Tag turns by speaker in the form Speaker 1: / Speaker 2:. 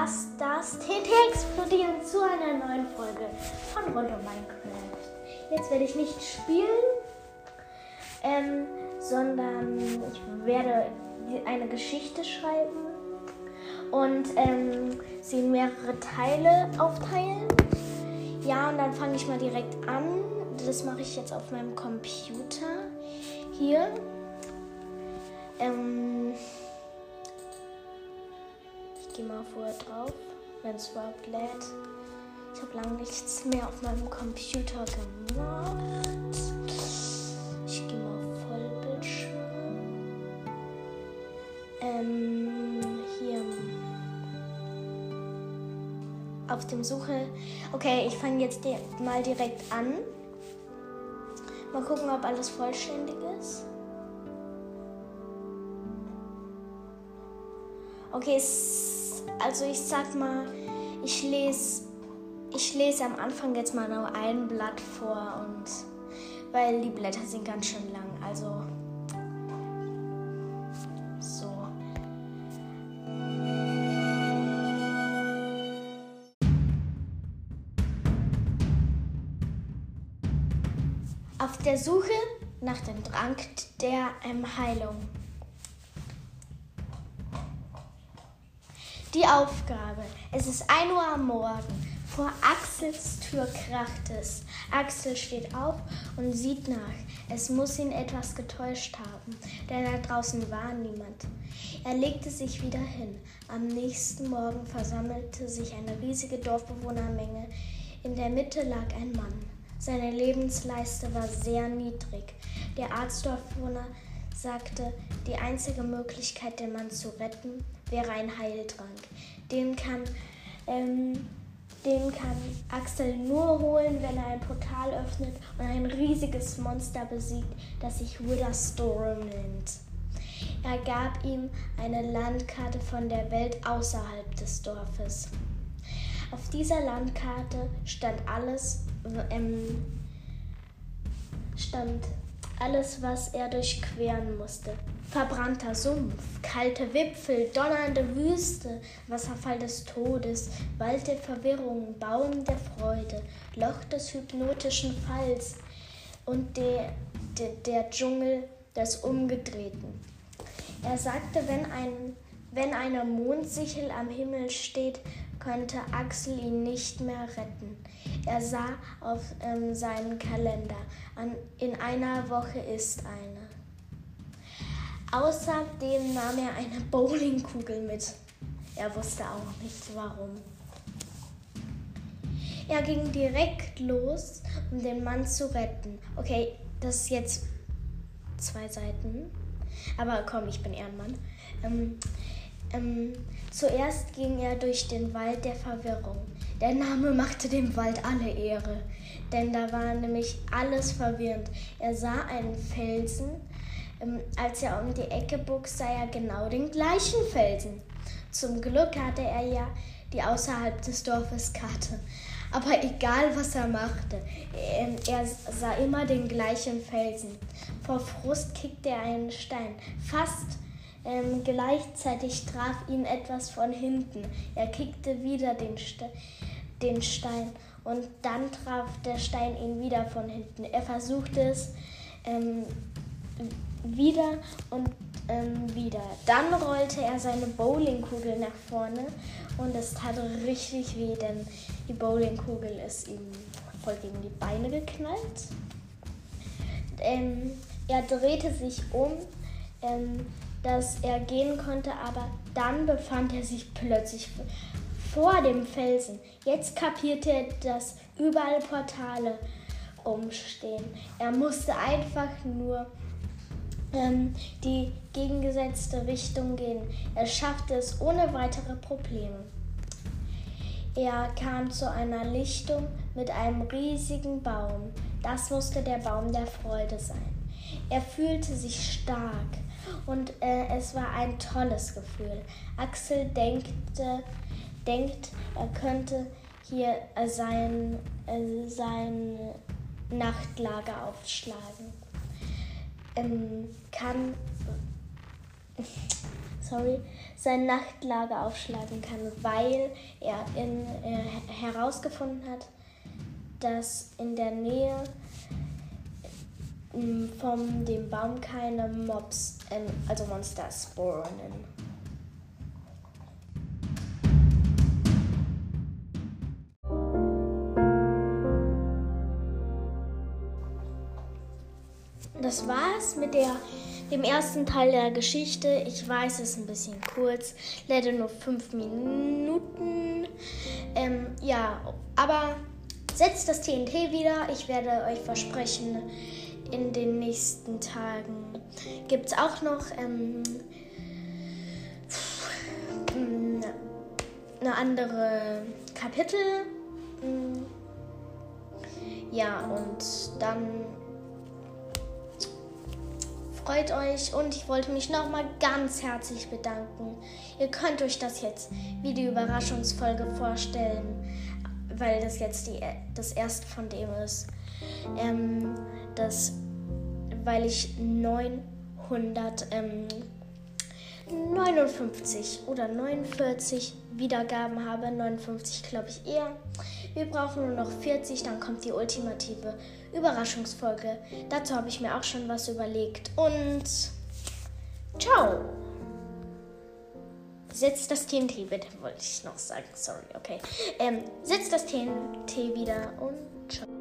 Speaker 1: lasst das TNT explodieren zu einer neuen Folge von Rund Minecraft. Jetzt werde ich nicht spielen, ähm, sondern ich werde eine Geschichte schreiben und ähm, sie in mehrere Teile aufteilen. Ja, und dann fange ich mal direkt an. Das mache ich jetzt auf meinem Computer. Hier. Ähm, mal vorher drauf, wenn es überhaupt lädt. Ich habe lange nichts mehr auf meinem Computer gemacht. Ich gehe mal auf Vollbildschirm. Ähm, hier. Auf dem Suche. Okay, ich fange jetzt mal direkt an. Mal gucken, ob alles vollständig ist. Okay, es also ich sag mal, ich lese ich lese am Anfang jetzt mal nur ein Blatt vor und weil die Blätter sind ganz schön lang, also so. Auf der Suche nach dem Trank der Heilung. Die Aufgabe. Es ist 1 Uhr am Morgen. Vor Axels Tür kracht es. Axel steht auf und sieht nach. Es muss ihn etwas getäuscht haben, denn da draußen war niemand. Er legte sich wieder hin. Am nächsten Morgen versammelte sich eine riesige Dorfbewohnermenge. In der Mitte lag ein Mann. Seine Lebensleiste war sehr niedrig. Der Arztdorfbewohner sagte, die einzige Möglichkeit, den Mann zu retten, wäre ein Heiltrank. Den kann, ähm, den kann Axel nur holen, wenn er ein Portal öffnet und ein riesiges Monster besiegt, das sich Wither Storm nennt. Er gab ihm eine Landkarte von der Welt außerhalb des Dorfes. Auf dieser Landkarte stand alles, ähm, stand alles, was er durchqueren musste. Verbrannter Sumpf, kalte Wipfel, donnernde Wüste, Wasserfall des Todes, Wald der Verwirrung, Baum der Freude, Loch des hypnotischen Falls und der, der, der Dschungel des Umgedrehten. Er sagte, wenn, ein, wenn eine Mondsichel am Himmel steht, konnte Axel ihn nicht mehr retten. Er sah auf ähm, seinen Kalender. An, in einer Woche ist eine. Außerdem nahm er eine Bowlingkugel mit. Er wusste auch nicht warum. Er ging direkt los, um den Mann zu retten. Okay, das ist jetzt zwei Seiten. Aber komm, ich bin Ehrenmann. Ähm, ähm, zuerst ging er durch den Wald der Verwirrung. Der Name machte dem Wald alle Ehre, denn da war nämlich alles verwirrend. Er sah einen Felsen, ähm, als er um die Ecke bog, sah er genau den gleichen Felsen. Zum Glück hatte er ja die außerhalb des Dorfes Karte. Aber egal, was er machte, ähm, er sah immer den gleichen Felsen. Vor Frust kickte er einen Stein. Fast ähm, gleichzeitig traf ihn etwas von hinten. Er kickte wieder den, Ste den Stein und dann traf der Stein ihn wieder von hinten. Er versuchte es ähm, wieder und ähm, wieder. Dann rollte er seine Bowlingkugel nach vorne und es tat richtig weh, denn die Bowlingkugel ist ihm voll gegen die Beine geknallt. Ähm, er drehte sich um, ähm, dass er gehen konnte, aber dann befand er sich plötzlich vor dem Felsen. Jetzt kapierte er, dass überall Portale rumstehen. Er musste einfach nur ähm, die gegengesetzte Richtung gehen. Er schaffte es ohne weitere Probleme. Er kam zu einer Lichtung mit einem riesigen Baum. Das musste der Baum der Freude sein. Er fühlte sich stark und äh, es war ein tolles Gefühl. Axel denkte, denkt, er könnte hier äh, sein, äh, sein Nachtlager aufschlagen. Ähm, kann. sorry, sein Nachtlager aufschlagen kann, weil er in, äh, herausgefunden hat, dass in der Nähe von dem Baum keine Mobs, ähm, also Monster spawnen. Das war's mit der, dem ersten Teil der Geschichte. Ich weiß, es ist ein bisschen kurz, leider nur fünf Minuten. Ähm, ja, aber setzt das TNT wieder. Ich werde euch versprechen, in den nächsten Tagen gibt es auch noch ähm, eine andere Kapitel. Ja, und dann freut euch und ich wollte mich nochmal ganz herzlich bedanken. Ihr könnt euch das jetzt wie die Überraschungsfolge vorstellen, weil das jetzt die, das erste von dem ist. Ähm, das, weil ich 900, ähm, 59 oder 49 Wiedergaben habe. 59 glaube ich eher. Wir brauchen nur noch 40, dann kommt die ultimative Überraschungsfolge. Dazu habe ich mir auch schon was überlegt. Und ciao! Setzt das TNT bitte, wollte ich noch sagen. Sorry, okay. Ähm, setzt das TNT wieder und ciao.